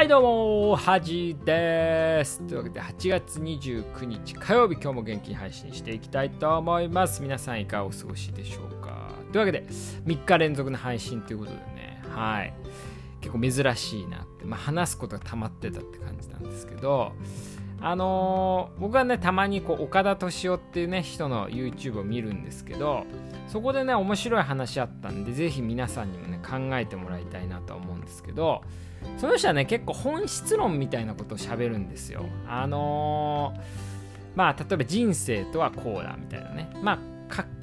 はいどうも、はじです。というわけで、8月29日火曜日、今日も元気に配信していきたいと思います。皆さんいかがお過ごしでしょうかというわけで、3日連続の配信ということでね、はい。結構珍しいなって、まあ、話すことが溜まってたって感じなんですけど、あのー、僕はね、たまにこう岡田敏夫っていうね、人の YouTube を見るんですけど、そこでね、面白い話あったんで、ぜひ皆さんにもね、考えてもらいたいなと思うんですけど、その人はね結構本質論みたいなことをしゃべるんですよ。あのー、まあ例えば人生とはこうだみたいなね。まあ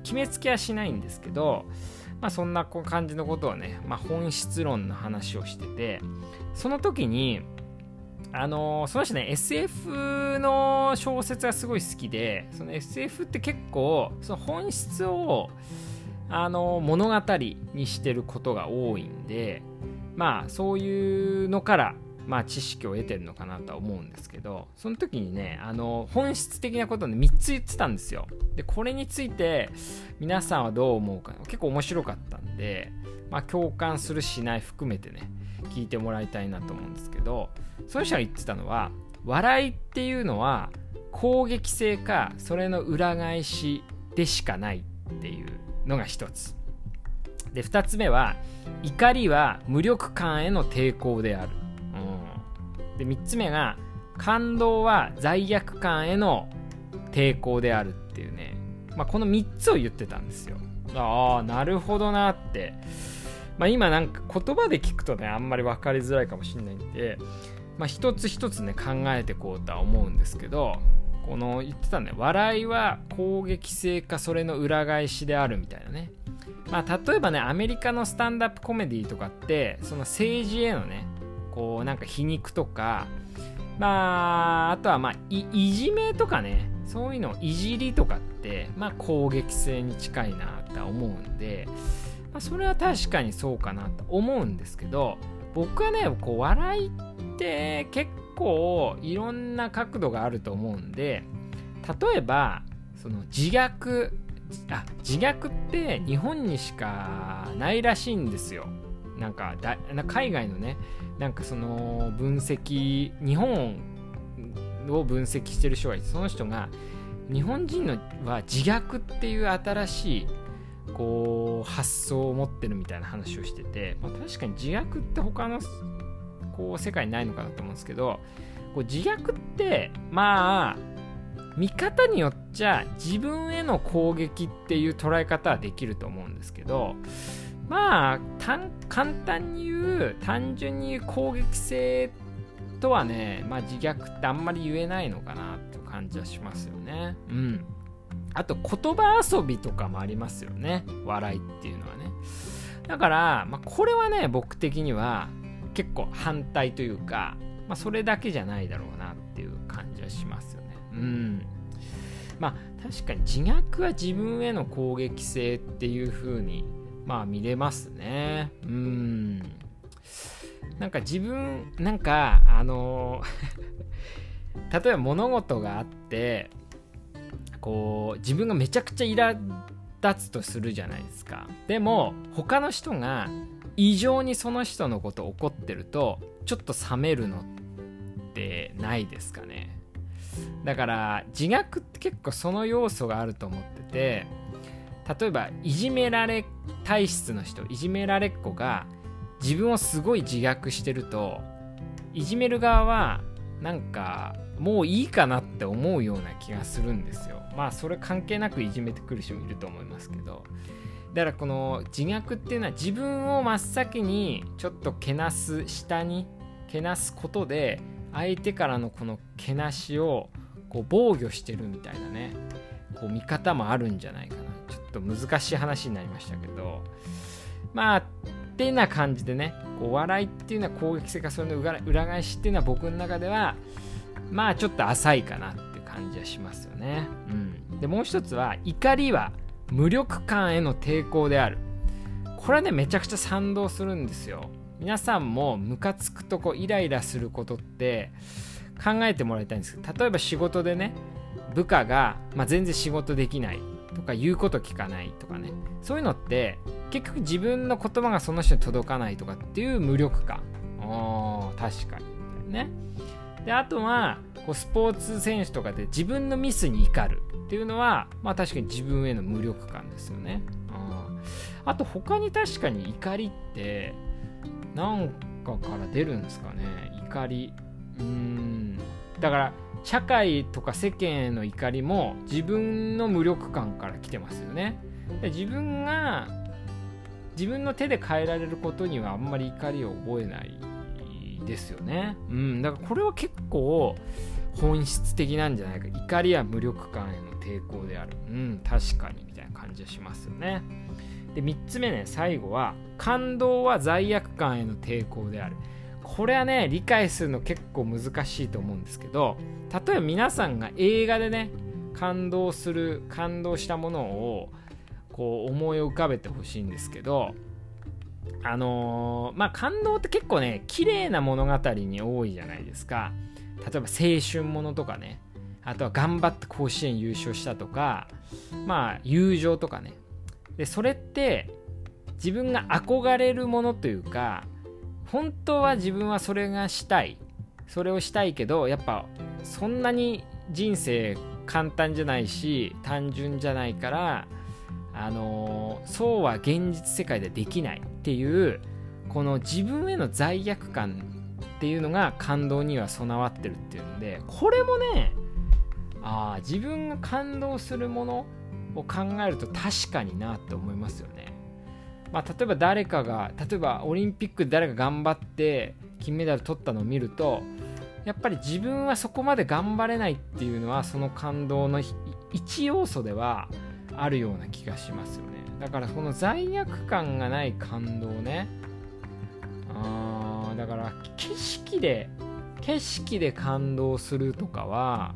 決めつけはしないんですけどまあそんな感じのことをね、まあ、本質論の話をしててその時にあのー、その人ね SF の小説がすごい好きでその SF って結構その本質をあのー、物語にしてることが多いんでまあそういうのからまあ知識を得てるのかなとは思うんですけどその時にねあの本質的なことをね3つ言ってたんですよ。でこれについて皆さんはどう思うか結構面白かったんでまあ共感するしない含めてね聞いてもらいたいなと思うんですけどその人が言ってたのは笑いっていうのは攻撃性かそれの裏返しでしかないっていうのが一つ。で2つ目は怒りは無力感への抵抗である、うん、で3つ目が感動は罪悪感への抵抗であるっていうね、まあ、この3つを言ってたんですよ。ああなるほどなって、まあ、今なんか言葉で聞くとねあんまり分かりづらいかもしれないんで、まあ、一つ一つね考えてこうとは思うんですけどこの言ってたね笑いは攻撃性かそれの裏返しであるみたいなね。まあ、例えばねアメリカのスタンダップコメディとかってその政治へのねこうなんか皮肉とかまああとはまあいじめとかねそういうのいじりとかってまあ攻撃性に近いなとは思うんで、まあ、それは確かにそうかなと思うんですけど僕はねこう笑いって結構いろんな角度があると思うんで例えばその自虐あ自虐って日本にしかないらしいんですよ。なんかだ海外のねなんかその分析日本を分析してる人がいてその人が日本人のは自虐っていう新しいこう発想を持ってるみたいな話をしてて、まあ、確かに自虐って他のこう世界にないのかなと思うんですけどこう自虐ってまあ見方によっちゃ自分への攻撃っていう捉え方はできると思うんですけどまあ簡単に言う単純に言う攻撃性とはね、まあ、自虐ってあんまり言えないのかなって感じはしますよね。うん。あと言葉遊びとかもありますよね。笑いっていうのはね。だから、まあ、これはね、僕的には結構反対というか、まあ、それだけじゃないだろうなっていう感じはしますよね。うん。まあ確かに自虐は自分への攻撃性っていう風にまあ見れますね。うん。なんか自分、なんかあの 例えば物事があって、こう自分がめちゃくちゃ苛立つとするじゃないですか。でも他の人が異常にその人のこと怒ってるとちょっと冷めるのってないですかねだから自虐って結構その要素があると思ってて例えばいじめられ体質の人いじめられっ子が自分をすごい自虐してるといじめる側はなんかもういいかなって思うような気がするんですよ。まあそれ関係なくいじめてくる人もいると思いますけど。だからこの自虐っていうのは自分を真っ先にちょっとけなす下にけなすことで相手からのこのけなしをこう防御してるみたいなねこう見方もあるんじゃないかな。ちょっと難しい話になりましたけど。まあってな感じでねこう笑いっていうのは攻撃性かそれの裏返しっていうのは僕の中ではまあちょっと浅いかなって感じはしますよね。うん、でもう一つは怒りは無力感への抵抗である。これはねめちゃくちゃ賛同するんですよ。皆さんもムカつくとこイライラすることって考えてもらいたいんですけど例えば仕事でね部下が、まあ、全然仕事できないとか言うこと聞かないとかねそういうのって結局自分の言葉がその人に届かないとかっていう無力感。あ確かに。ね。であとはこうスポーツ選手とかで自分のミスに怒るっていうのは、まあ、確かに自分への無力感ですよね。あと他に確かに怒りって何かから出るんですかね。怒り。うん。だから社会とか世間への怒りも自分の無力感から来てますよね。自分が自分の手で変えられることにはあんまり怒りを覚えないですよね。うん。だからこれは結構本質的なんじゃないか。怒りは無力感への抵抗である。うん。確かにみたいな感じはしますよね。で3つ目ね最後は感動は罪悪感への抵抗である。これはね理解するの結構難しいと思うんですけど例えば皆さんが映画でね感動する感動したものをこう思い浮かべてほしいんですけどあのー、まあ感動って結構ね綺麗な物語に多いじゃないですか。例えば青春ものとかね。あとは頑張って甲子園優勝したとかまあ友情とかね。でそれって自分が憧れるものというか本当は自分はそれがしたい。それをしたいけどやっぱそんなに人生簡単じゃないし単純じゃないからあの、そうは現実世界でできないっていうこの自分への罪悪感っていうのが感動には備わってるっていうんでこれもねあ自分が感動するものを考えると確かになって思いますよね。まあ、例えば誰かが例えばオリンピックで誰か頑張って金メダル取ったのを見るとやっぱり自分はそこまで頑張れないっていうのはその感動の一要素ではあるような気がしますよね。だからこの罪悪感がない感動ね。あだから景色で景色で感動するとかは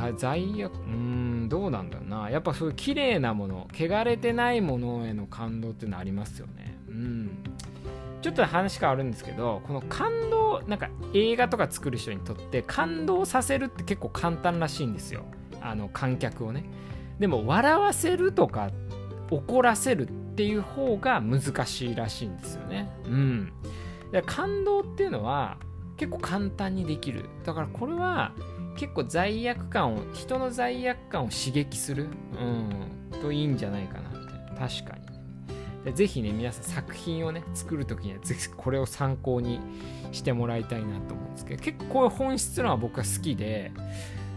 か罪悪うんどうなんだろうな。やっぱそういう綺麗なもの汚れてないものへの感動っていうのありますよね。うん。ちょっと話変わるんですけどこの感動なんか映画とか作る人にとって感動させるって結構簡単らしいんですよ。あの観客をね。でも笑わせるとか怒らせるっていう方が難しいらしいんですよね。うん。感動っていうのは結構簡単にできる。だからこれは結構罪悪感を人の罪悪感を刺激する、うん、といいんじゃないかなみたいな。確かにでぜひね皆さん作品をね作る時にはぜひこれを参考にしてもらいたいなと思うんですけど結構こういう本質のは僕は好きで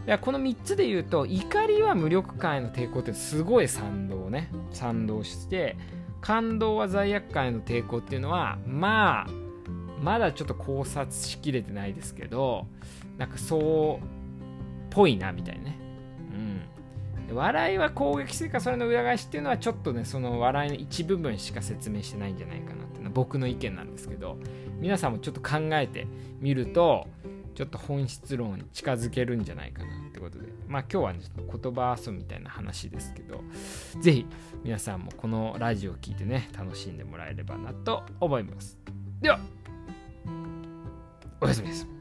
やこの3つで言うと怒りは無力感への抵抗ってすごい賛同ね賛同して感動は罪悪感への抵抗っていうのはまあまだちょっと考察しきれてないですけどなんかそうっぽいなみたいなね。うん。笑いは攻撃するかそれの裏返しっていうのはちょっとねその笑いの一部分しか説明してないんじゃないかなっていうのは僕の意見なんですけど皆さんもちょっと考えてみるとちょっと本質論に近づけるんじゃないかなってことで。まあ今日はちょっと言葉遊びみたいな話ですけど是非皆さんもこのラジオを聴いてね楽しんでもらえればなと思います。ではおやすみです。